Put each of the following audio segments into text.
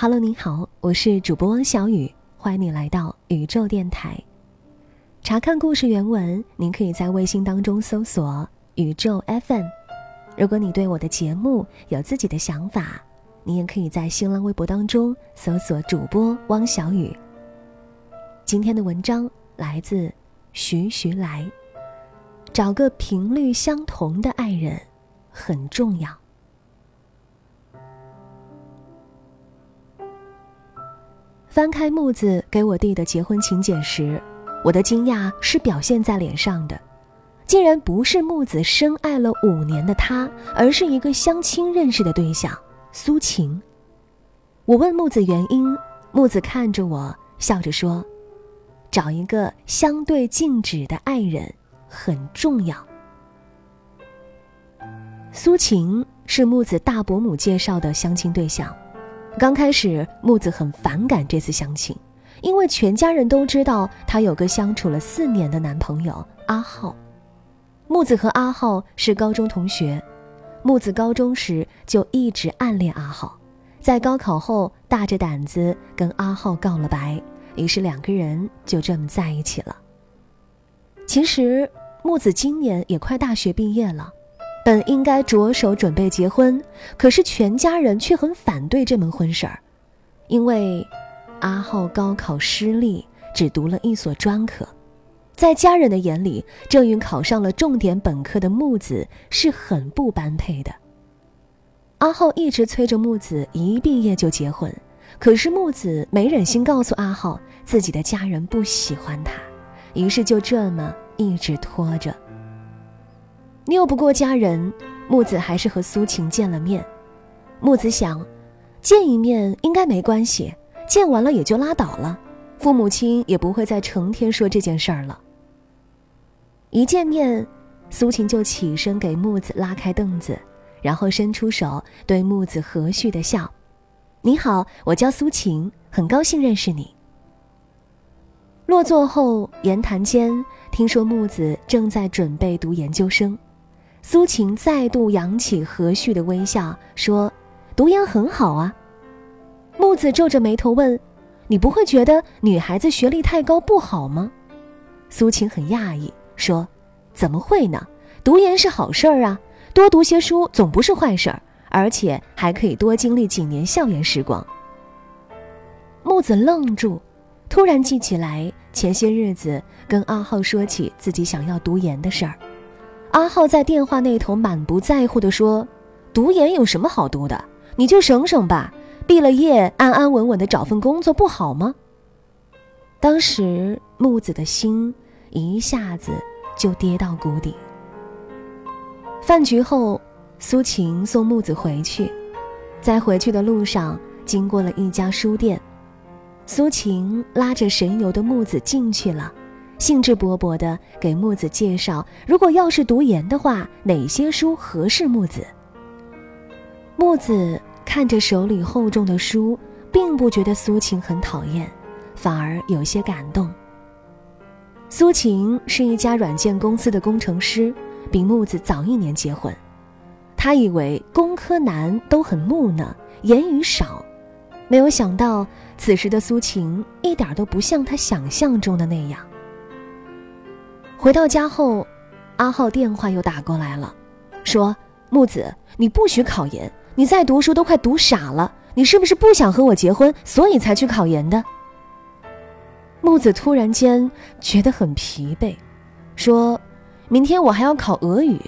Hello，您好，我是主播汪小雨，欢迎你来到宇宙电台。查看故事原文，您可以在微信当中搜索“宇宙 FM”。如果你对我的节目有自己的想法，你也可以在新浪微博当中搜索主播汪小雨。今天的文章来自徐徐来，找个频率相同的爱人很重要。翻开木子给我递的结婚请柬时，我的惊讶是表现在脸上的，竟然不是木子深爱了五年的他，而是一个相亲认识的对象苏晴。我问木子原因，木子看着我笑着说：“找一个相对静止的爱人很重要。”苏晴是木子大伯母介绍的相亲对象。刚开始，木子很反感这次相亲，因为全家人都知道她有个相处了四年的男朋友阿浩。木子和阿浩是高中同学，木子高中时就一直暗恋阿浩，在高考后大着胆子跟阿浩告了白，于是两个人就这么在一起了。其实，木子今年也快大学毕业了。本应该着手准备结婚，可是全家人却很反对这门婚事儿，因为阿浩高考失利，只读了一所专科，在家人的眼里，郑云考上了重点本科的木子是很不般配的。阿浩一直催着木子一毕业就结婚，可是木子没忍心告诉阿浩自己的家人不喜欢他，于是就这么一直拖着。拗不过家人，木子还是和苏晴见了面。木子想，见一面应该没关系，见完了也就拉倒了，父母亲也不会再成天说这件事儿了。一见面，苏晴就起身给木子拉开凳子，然后伸出手对木子和煦的笑：“你好，我叫苏晴，很高兴认识你。”落座后，言谈间听说木子正在准备读研究生。苏晴再度扬起和煦的微笑，说：“读研很好啊。”木子皱着眉头问：“你不会觉得女孩子学历太高不好吗？”苏晴很讶异，说：“怎么会呢？读研是好事儿啊，多读些书总不是坏事儿，而且还可以多经历几年校园时光。”木子愣住，突然记起来前些日子跟阿浩说起自己想要读研的事儿。阿浩在电话那头满不在乎地说：“读研有什么好读的？你就省省吧，毕了业安安稳稳的找份工作不好吗？”当时木子的心一下子就跌到谷底。饭局后，苏晴送木子回去，在回去的路上经过了一家书店，苏晴拉着神游的木子进去了。兴致勃勃地给木子介绍，如果要是读研的话，哪些书合适木子？木子看着手里厚重的书，并不觉得苏晴很讨厌，反而有些感动。苏晴是一家软件公司的工程师，比木子早一年结婚。他以为工科男都很木讷，言语少，没有想到此时的苏晴一点都不像他想象中的那样。回到家后，阿浩电话又打过来了，说：“木子，你不许考研，你再读书都快读傻了。你是不是不想和我结婚，所以才去考研的？”木子突然间觉得很疲惫，说：“明天我还要考俄语。”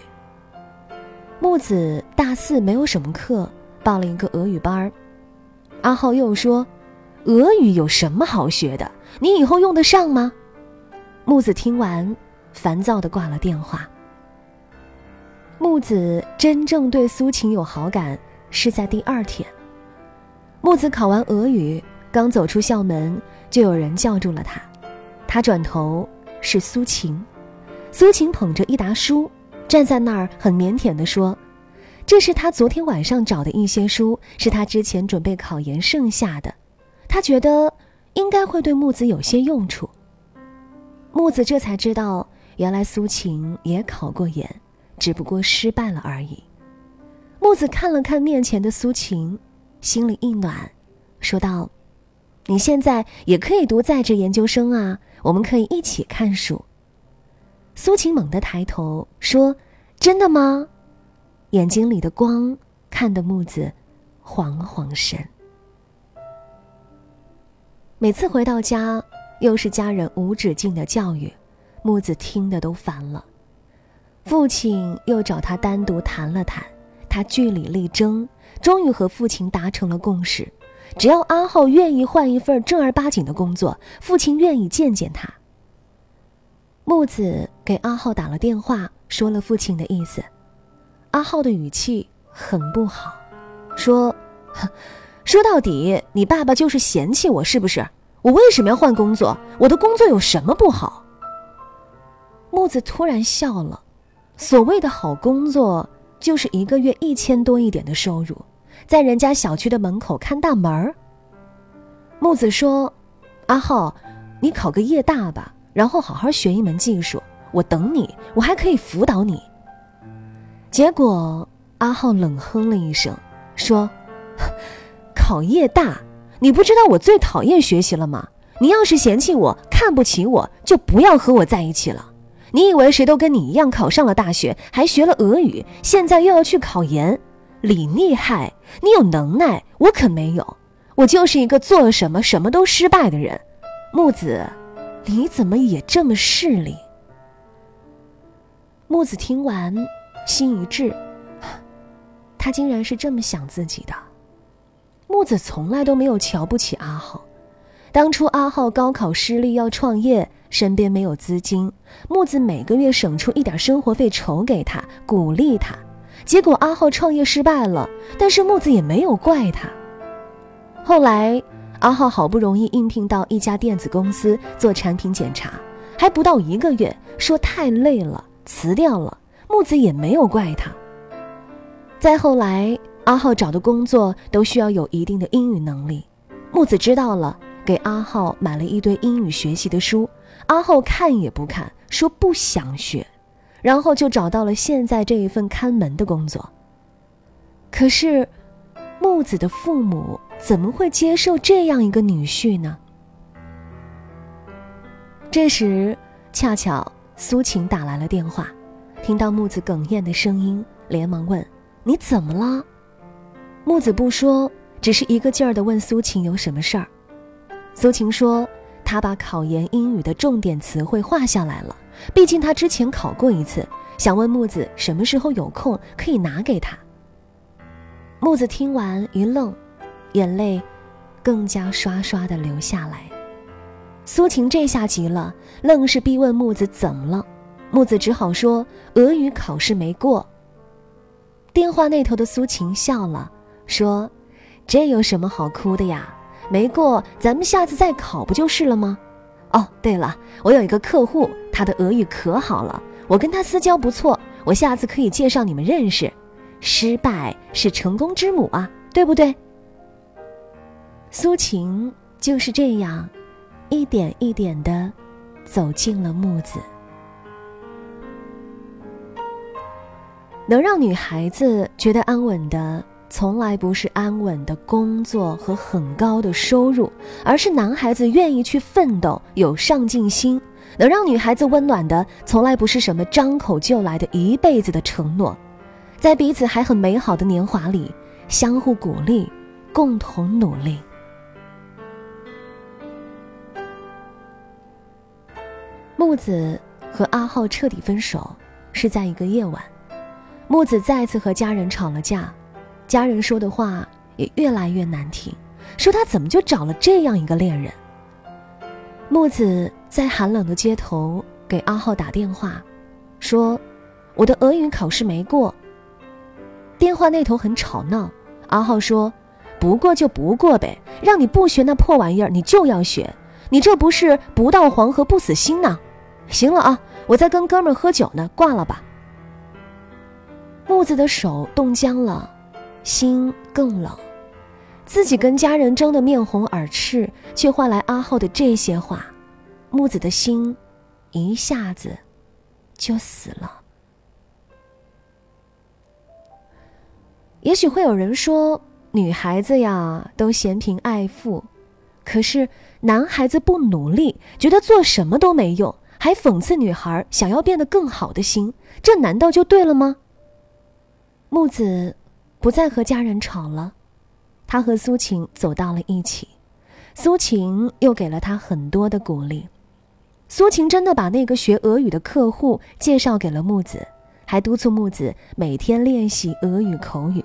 木子大四没有什么课，报了一个俄语班儿。阿浩又说：“俄语有什么好学的？你以后用得上吗？”木子听完。烦躁的挂了电话。木子真正对苏晴有好感是在第二天。木子考完俄语，刚走出校门，就有人叫住了他。他转头是苏晴，苏晴捧着一沓书，站在那儿很腼腆地说：“这是他昨天晚上找的一些书，是他之前准备考研剩下的，他觉得应该会对木子有些用处。”木子这才知道，原来苏晴也考过研，只不过失败了而已。木子看了看面前的苏晴。心里一暖，说道：“你现在也可以读在职研究生啊，我们可以一起看书。”苏晴猛地抬头说：“真的吗？”眼睛里的光看得木子晃了晃神。每次回到家，又是家人无止境的教育，木子听得都烦了。父亲又找他单独谈了谈，他据理力争。终于和父亲达成了共识，只要阿浩愿意换一份正儿八经的工作，父亲愿意见见他。木子给阿浩打了电话，说了父亲的意思。阿浩的语气很不好，说：“说到底，你爸爸就是嫌弃我，是不是？我为什么要换工作？我的工作有什么不好？”木子突然笑了，所谓的好工作，就是一个月一千多一点的收入。在人家小区的门口看大门儿。木子说：“阿浩，你考个夜大吧，然后好好学一门技术，我等你，我还可以辅导你。”结果阿浩冷哼了一声，说：“ 考夜大，你不知道我最讨厌学习了吗？你要是嫌弃我、看不起我，就不要和我在一起了。你以为谁都跟你一样考上了大学，还学了俄语，现在又要去考研？”你厉害，你有能耐，我可没有，我就是一个做了什么什么都失败的人。木子，你怎么也这么势利？木子听完，心一滞，他竟然是这么想自己的。木子从来都没有瞧不起阿浩，当初阿浩高考失利要创业，身边没有资金，木子每个月省出一点生活费筹给他，鼓励他。结果阿浩创业失败了，但是木子也没有怪他。后来阿浩好不容易应聘到一家电子公司做产品检查，还不到一个月，说太累了辞掉了。木子也没有怪他。再后来，阿浩找的工作都需要有一定的英语能力，木子知道了，给阿浩买了一堆英语学习的书，阿浩看也不看，说不想学。然后就找到了现在这一份看门的工作。可是，木子的父母怎么会接受这样一个女婿呢？这时，恰巧苏晴打来了电话，听到木子哽咽的声音，连忙问：“你怎么了？”木子不说，只是一个劲儿的问苏晴有什么事儿。苏晴说：“他把考研英语的重点词汇画下来了。”毕竟他之前考过一次，想问木子什么时候有空可以拿给他。木子听完一愣，眼泪更加刷刷的流下来。苏晴这下急了，愣是逼问木子怎么了。木子只好说俄语考试没过。电话那头的苏晴笑了，说：“这有什么好哭的呀？没过，咱们下次再考不就是了吗？”哦，对了，我有一个客户，他的俄语可好了，我跟他私交不错，我下次可以介绍你们认识。失败是成功之母啊，对不对？苏晴就是这样，一点一点的走进了木子。能让女孩子觉得安稳的。从来不是安稳的工作和很高的收入，而是男孩子愿意去奋斗、有上进心。能让女孩子温暖的，从来不是什么张口就来的一辈子的承诺，在彼此还很美好的年华里，相互鼓励，共同努力。木子和阿浩彻底分手，是在一个夜晚，木子再次和家人吵了架。家人说的话也越来越难听，说他怎么就找了这样一个恋人。木子在寒冷的街头给阿浩打电话，说：“我的俄语考试没过。”电话那头很吵闹，阿浩说：“不过就不过呗，让你不学那破玩意儿，你就要学，你这不是不到黄河不死心呢？行了啊，我在跟哥们喝酒呢，挂了吧。木子的手冻僵了，心更冷，自己跟家人争得面红耳赤，却换来阿浩的这些话，木子的心一下子就死了。也许会有人说，女孩子呀都嫌贫爱富，可是男孩子不努力，觉得做什么都没用，还讽刺女孩想要变得更好的心，这难道就对了吗？木子不再和家人吵了，他和苏晴走到了一起，苏晴又给了他很多的鼓励，苏晴真的把那个学俄语的客户介绍给了木子。还督促木子每天练习俄语口语。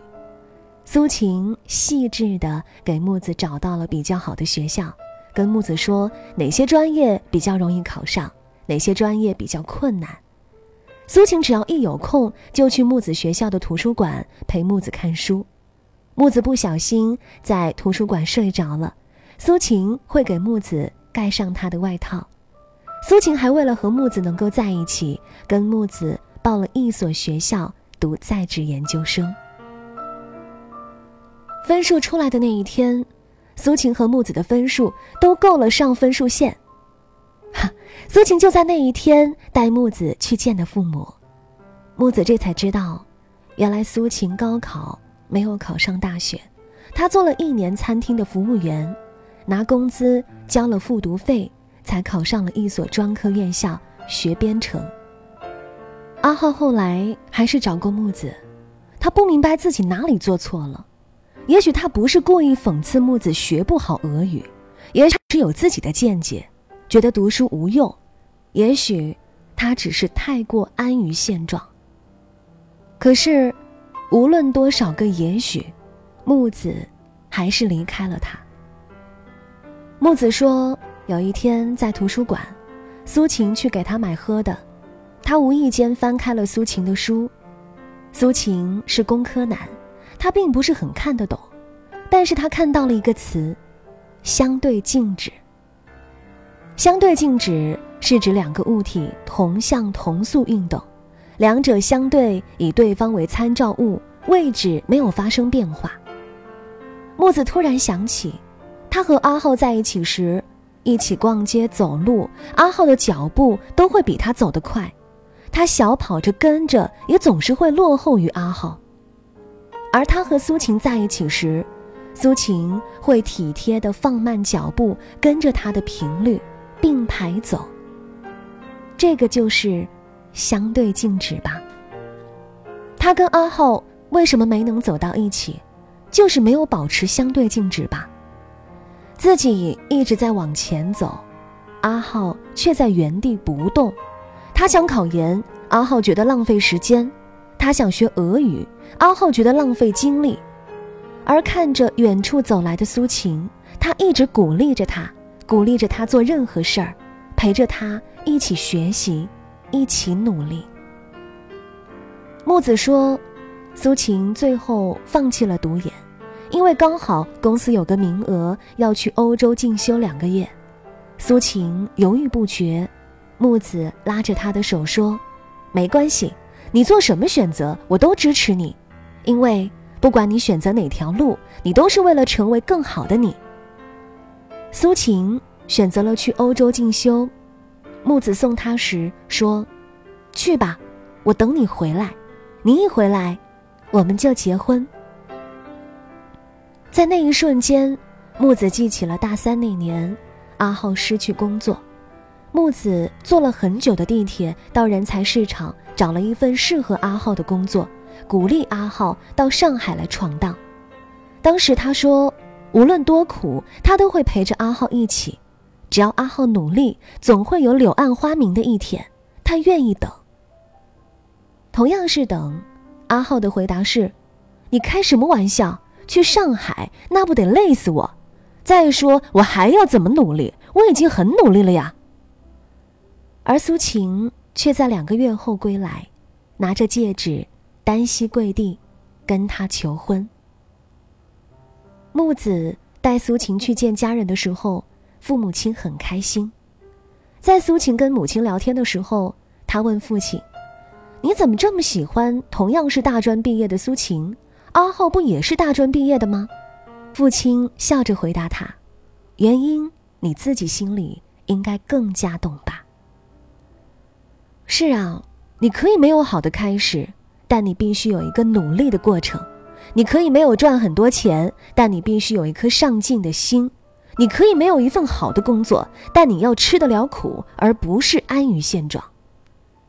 苏晴细致地给木子找到了比较好的学校，跟木子说哪些专业比较容易考上，哪些专业比较困难。苏晴只要一有空，就去木子学校的图书馆陪木子看书。木子不小心在图书馆睡着了，苏晴会给木子盖上他的外套。苏晴还为了和木子能够在一起，跟木子。报了一所学校读在职研究生。分数出来的那一天，苏晴和木子的分数都够了上分数线。哈，苏晴就在那一天带木子去见的父母，木子这才知道，原来苏晴高考没有考上大学，她做了一年餐厅的服务员，拿工资交了复读费，才考上了一所专科院校学编程。阿浩后来还是找过木子，他不明白自己哪里做错了。也许他不是故意讽刺木子学不好俄语，也许是有自己的见解，觉得读书无用。也许他只是太过安于现状。可是，无论多少个也许，木子还是离开了他。木子说，有一天在图书馆，苏晴去给他买喝的。他无意间翻开了苏晴的书，苏晴是工科男，他并不是很看得懂，但是他看到了一个词，相对静止。相对静止是指两个物体同向同速运动，两者相对以对方为参照物，位置没有发生变化。木子突然想起，他和阿浩在一起时，一起逛街走路，阿浩的脚步都会比他走得快。他小跑着跟着，也总是会落后于阿浩。而他和苏晴在一起时，苏晴会体贴地放慢脚步，跟着他的频率并排走。这个就是相对静止吧。他跟阿浩为什么没能走到一起，就是没有保持相对静止吧。自己一直在往前走，阿浩却在原地不动。他想考研，阿浩觉得浪费时间；他想学俄语，阿浩觉得浪费精力。而看着远处走来的苏晴，他一直鼓励着他，鼓励着他做任何事儿，陪着他一起学习，一起努力。木子说，苏晴最后放弃了读研，因为刚好公司有个名额要去欧洲进修两个月。苏晴犹豫不决。木子拉着他的手说：“没关系，你做什么选择，我都支持你，因为不管你选择哪条路，你都是为了成为更好的你。”苏晴选择了去欧洲进修，木子送他时说：“去吧，我等你回来，你一回来，我们就结婚。”在那一瞬间，木子记起了大三那年，阿浩失去工作。木子坐了很久的地铁到人才市场，找了一份适合阿浩的工作，鼓励阿浩到上海来闯荡。当时他说，无论多苦，他都会陪着阿浩一起，只要阿浩努力，总会有柳暗花明的一天。他愿意等。同样是等，阿浩的回答是：“你开什么玩笑？去上海那不得累死我？再说我还要怎么努力？我已经很努力了呀。”而苏晴却在两个月后归来，拿着戒指，单膝跪地，跟他求婚。木子带苏晴去见家人的时候，父母亲很开心。在苏晴跟母亲聊天的时候，他问父亲：“你怎么这么喜欢同样是大专毕业的苏晴？阿浩不也是大专毕业的吗？”父亲笑着回答他：“原因你自己心里应该更加懂吧。”是啊，你可以没有好的开始，但你必须有一个努力的过程；你可以没有赚很多钱，但你必须有一颗上进的心。你可以没有一份好的工作，但你要吃得了苦，而不是安于现状。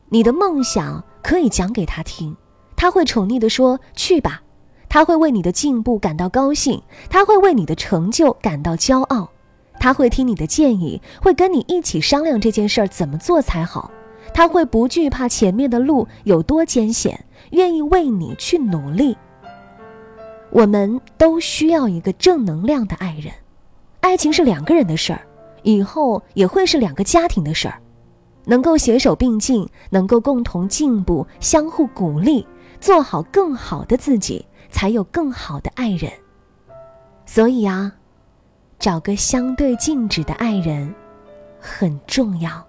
你的梦想可以讲给他听，他会宠溺地说：“去吧。”他会为你的进步感到高兴，他会为你的成就感到骄傲，他会听你的建议，会跟你一起商量这件事儿怎么做才好。他会不惧怕前面的路有多艰险，愿意为你去努力。我们都需要一个正能量的爱人。爱情是两个人的事儿，以后也会是两个家庭的事儿。能够携手并进，能够共同进步，相互鼓励，做好更好的自己，才有更好的爱人。所以啊，找个相对静止的爱人很重要。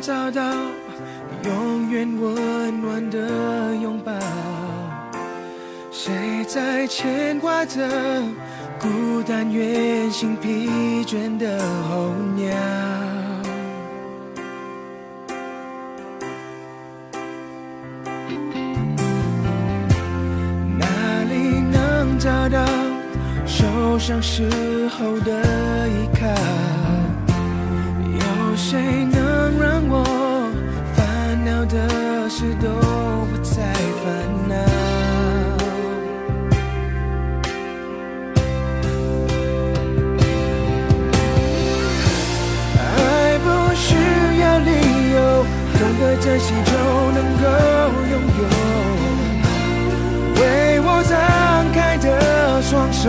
找到永远温暖的拥抱，谁在牵挂着孤单远行疲倦的候鸟？哪里能找到受伤时候的依靠？有谁能？事都不再烦恼，爱不需要理由，懂得珍惜就能够拥有。为我张开的双手，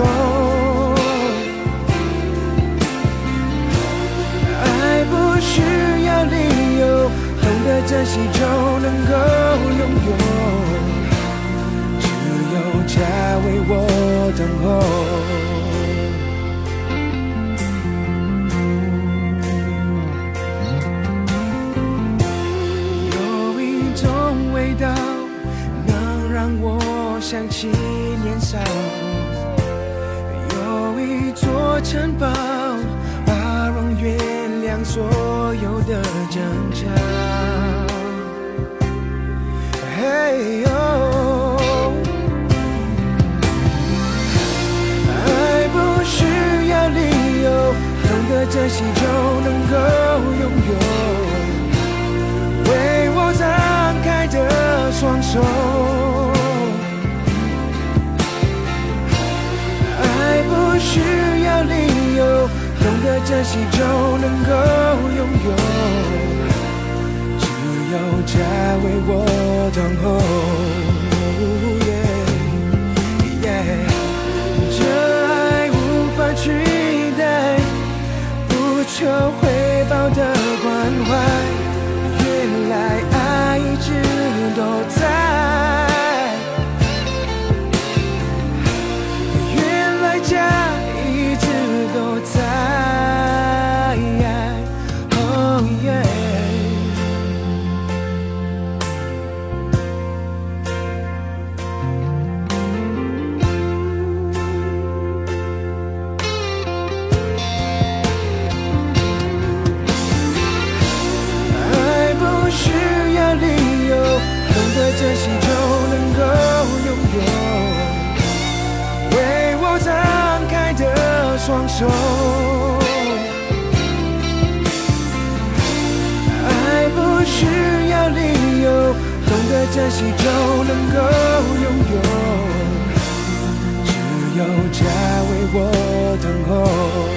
珍惜就能够拥有，只有家为我等候。珍惜就能够拥有。为我张开的双手，爱不需要理由，懂得珍惜就能够拥有。只有家为我等候，这爱无法取，求回报的关怀，懂得珍惜就能够拥有，只有家为我等候。